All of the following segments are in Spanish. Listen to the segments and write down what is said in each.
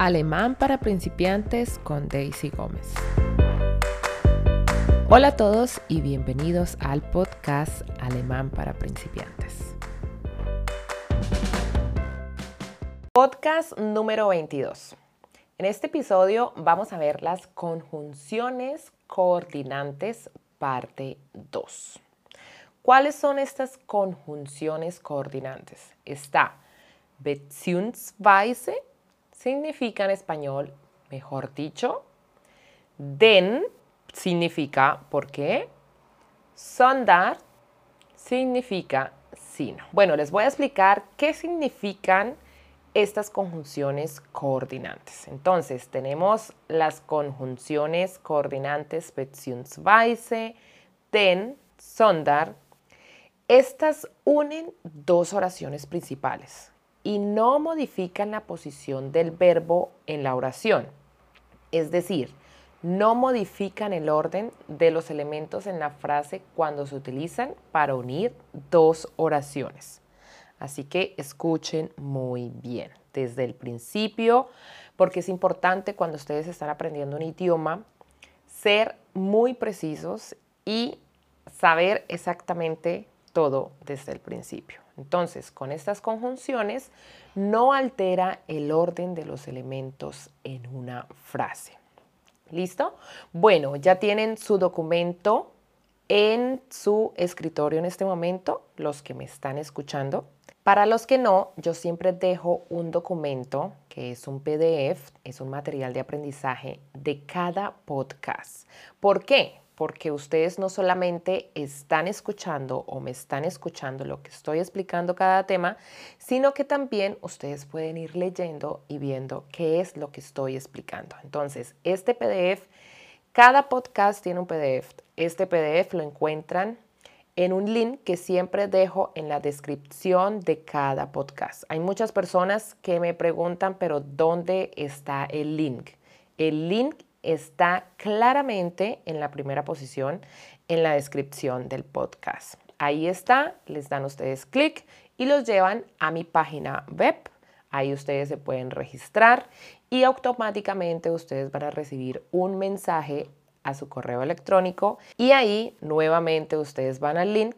Alemán para principiantes con Daisy Gómez. Hola a todos y bienvenidos al podcast Alemán para principiantes. Podcast número 22. En este episodio vamos a ver las conjunciones coordinantes parte 2. ¿Cuáles son estas conjunciones coordinantes? Está Beziehungsweise, significa en español, mejor dicho, den significa por qué, sondar significa sino. Bueno, les voy a explicar qué significan estas conjunciones coordinantes. Entonces, tenemos las conjunciones coordinantes beziehungsweise, den, sondar. Estas unen dos oraciones principales y no modifican la posición del verbo en la oración. Es decir, no modifican el orden de los elementos en la frase cuando se utilizan para unir dos oraciones. Así que escuchen muy bien desde el principio, porque es importante cuando ustedes están aprendiendo un idioma ser muy precisos y saber exactamente todo desde el principio. Entonces, con estas conjunciones no altera el orden de los elementos en una frase. ¿Listo? Bueno, ya tienen su documento en su escritorio en este momento, los que me están escuchando. Para los que no, yo siempre dejo un documento que es un PDF, es un material de aprendizaje de cada podcast. ¿Por qué? Porque ustedes no solamente están escuchando o me están escuchando lo que estoy explicando cada tema, sino que también ustedes pueden ir leyendo y viendo qué es lo que estoy explicando. Entonces, este PDF, cada podcast tiene un PDF. Este PDF lo encuentran en un link que siempre dejo en la descripción de cada podcast. Hay muchas personas que me preguntan, pero ¿dónde está el link? El link está claramente en la primera posición en la descripción del podcast. Ahí está, les dan ustedes clic y los llevan a mi página web. Ahí ustedes se pueden registrar y automáticamente ustedes van a recibir un mensaje a su correo electrónico y ahí nuevamente ustedes van al link,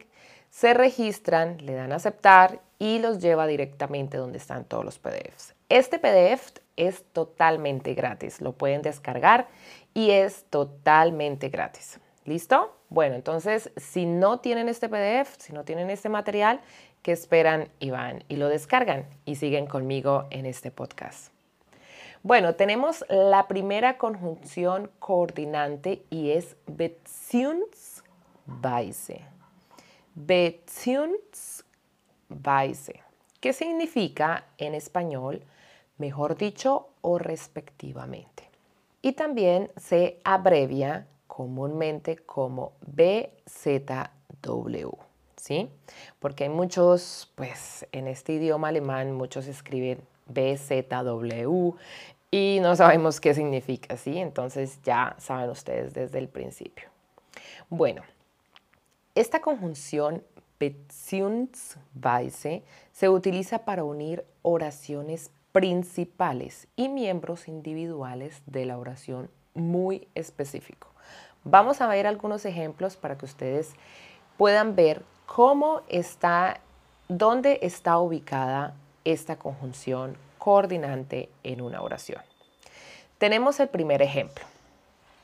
se registran, le dan a aceptar y los lleva directamente donde están todos los PDFs. Este PDF es totalmente gratis, lo pueden descargar y es totalmente gratis. ¿Listo? Bueno, entonces, si no tienen este PDF, si no tienen este material, ¿qué esperan y van y lo descargan y siguen conmigo en este podcast? Bueno, tenemos la primera conjunción coordinante y es Beziehungsweise. Beziehungsweise. ¿Qué significa en español? Mejor dicho, o respectivamente. Y también se abrevia comúnmente como BZW, ¿sí? Porque hay muchos, pues en este idioma alemán, muchos escriben BZW y no sabemos qué significa, ¿sí? Entonces ya saben ustedes desde el principio. Bueno, esta conjunción Beziehungsweise se utiliza para unir oraciones principales y miembros individuales de la oración muy específico. Vamos a ver algunos ejemplos para que ustedes puedan ver cómo está, dónde está ubicada esta conjunción coordinante en una oración. Tenemos el primer ejemplo.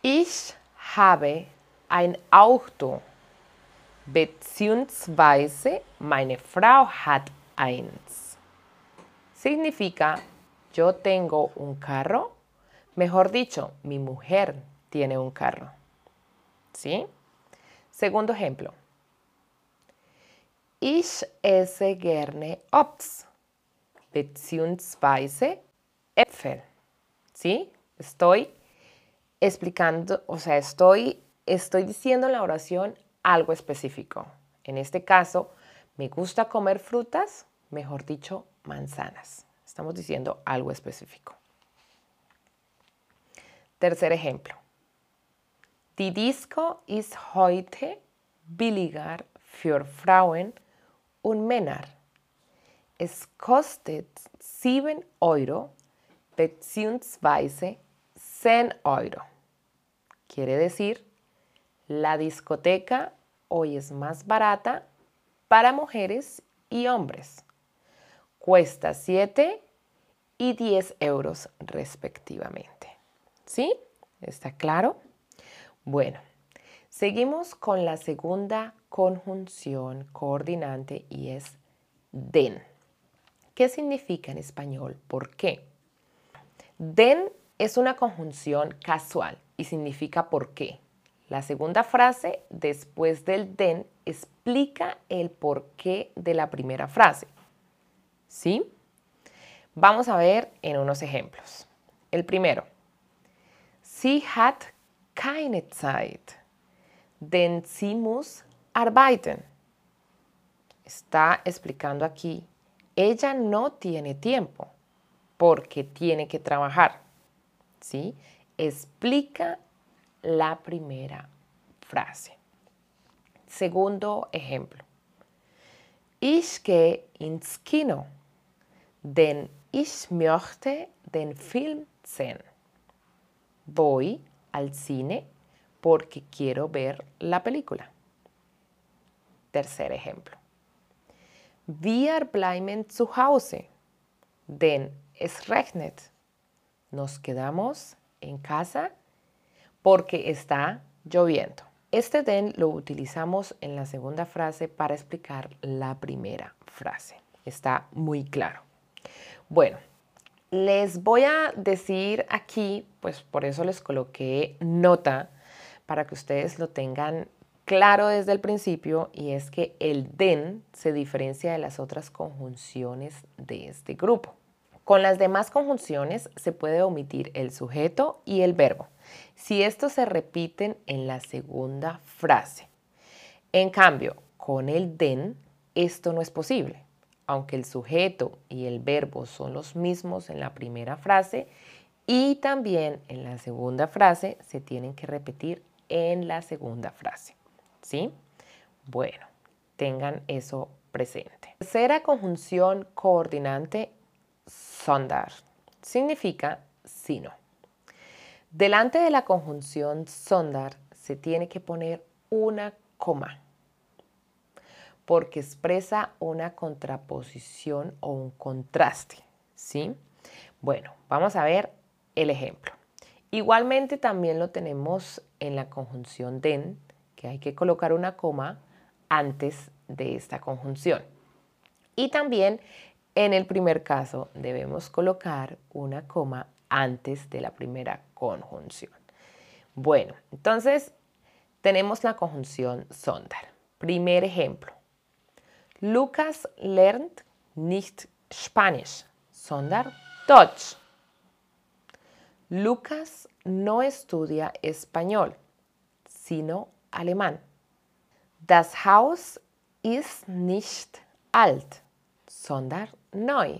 Ich habe ein Auto, beziehungsweise meine Frau hat eins significa yo tengo un carro, mejor dicho, mi mujer tiene un carro. ¿Sí? Segundo ejemplo. Ich esse gerne Obst, beziehungsweise Äpfel. ¿Sí? Estoy explicando, o sea, estoy, estoy diciendo en la oración algo específico. En este caso, me gusta comer frutas, mejor dicho, manzanas. Estamos diciendo algo específico. Tercer ejemplo. Die Disco ist heute billiger für Frauen und Männer. Es kostet 7 Euro, beziehungsweise 10 Euro. Quiere decir, la discoteca hoy es más barata para mujeres y hombres. Cuesta 7 y 10 euros respectivamente. ¿Sí? ¿Está claro? Bueno, seguimos con la segunda conjunción coordinante y es den. ¿Qué significa en español? ¿Por qué? Den es una conjunción casual y significa por qué. La segunda frase después del den explica el porqué de la primera frase. ¿Sí? Vamos a ver en unos ejemplos. El primero. Sie hat keine Zeit, denn sie muss arbeiten. Está explicando aquí, ella no tiene tiempo porque tiene que trabajar. ¿Sí? Explica la primera frase. Segundo ejemplo. Ich gehe ins Kino, denn ich möchte den Film sehen. Voy al cine porque quiero ver la película. Tercer ejemplo. Wir bleiben zu Hause, denn es regnet. Nos quedamos en casa porque está lloviendo. Este den lo utilizamos en la segunda frase para explicar la primera frase. Está muy claro. Bueno, les voy a decir aquí, pues por eso les coloqué nota para que ustedes lo tengan claro desde el principio y es que el den se diferencia de las otras conjunciones de este grupo. Con las demás conjunciones se puede omitir el sujeto y el verbo si estos se repiten en la segunda frase. En cambio, con el den, esto no es posible. Aunque el sujeto y el verbo son los mismos en la primera frase y también en la segunda frase se tienen que repetir en la segunda frase. ¿Sí? Bueno, tengan eso presente. Tercera conjunción coordinante, sondar. Significa sino. Delante de la conjunción sondar se tiene que poner una coma porque expresa una contraposición o un contraste, ¿sí? Bueno, vamos a ver el ejemplo. Igualmente también lo tenemos en la conjunción den, que hay que colocar una coma antes de esta conjunción. Y también en el primer caso debemos colocar una coma antes de la primera conjunción. Bueno, entonces tenemos la conjunción sondar. Primer ejemplo. Lucas lernt nicht Spanisch, sondern Deutsch. Lucas no estudia español, sino alemán. Das Haus ist nicht alt, sondern neu.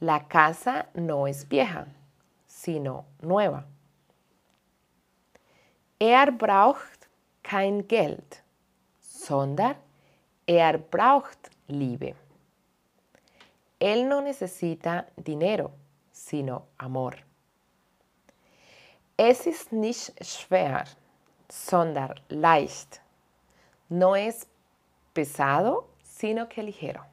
La casa no es vieja, sino nueva. Er braucht kein Geld, sondern er braucht Liebe. Él no necesita dinero, sino amor. Es ist nicht schwer, sondern leicht. No es pesado, sino que ligero.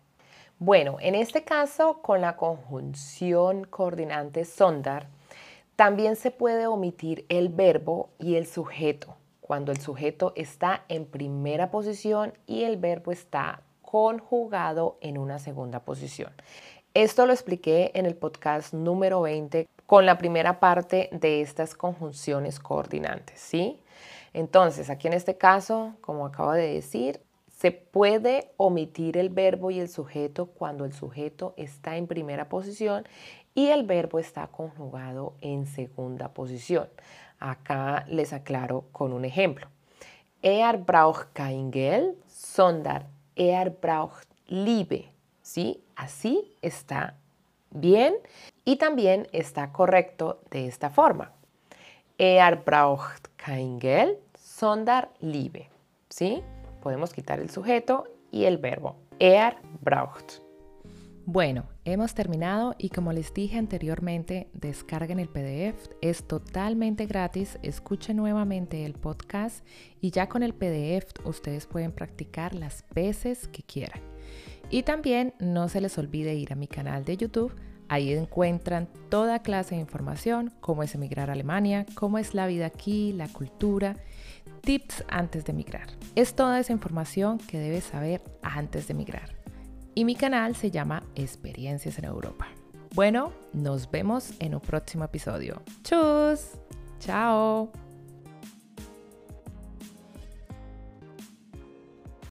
Bueno, en este caso, con la conjunción coordinante sondar, también se puede omitir el verbo y el sujeto, cuando el sujeto está en primera posición y el verbo está conjugado en una segunda posición. Esto lo expliqué en el podcast número 20 con la primera parte de estas conjunciones coordinantes, ¿sí? Entonces, aquí en este caso, como acabo de decir, se puede omitir el verbo y el sujeto cuando el sujeto está en primera posición y el verbo está conjugado en segunda posición. Acá les aclaro con un ejemplo. Er braucht kein Geld, sondern er braucht Liebe. ¿Sí? Así está bien y también está correcto de esta forma. Er braucht kein Geld, sondern Liebe. ¿Sí? podemos quitar el sujeto y el verbo. Er braucht. Bueno, hemos terminado y como les dije anteriormente, descarguen el PDF, es totalmente gratis, escuchen nuevamente el podcast y ya con el PDF ustedes pueden practicar las veces que quieran. Y también no se les olvide ir a mi canal de YouTube, ahí encuentran toda clase de información, cómo es emigrar a Alemania, cómo es la vida aquí, la cultura, tips antes de emigrar. Es toda esa información que debes saber antes de emigrar y mi canal se llama Experiencias en Europa. Bueno, nos vemos en un próximo episodio. ¡Chus! ¡Chao!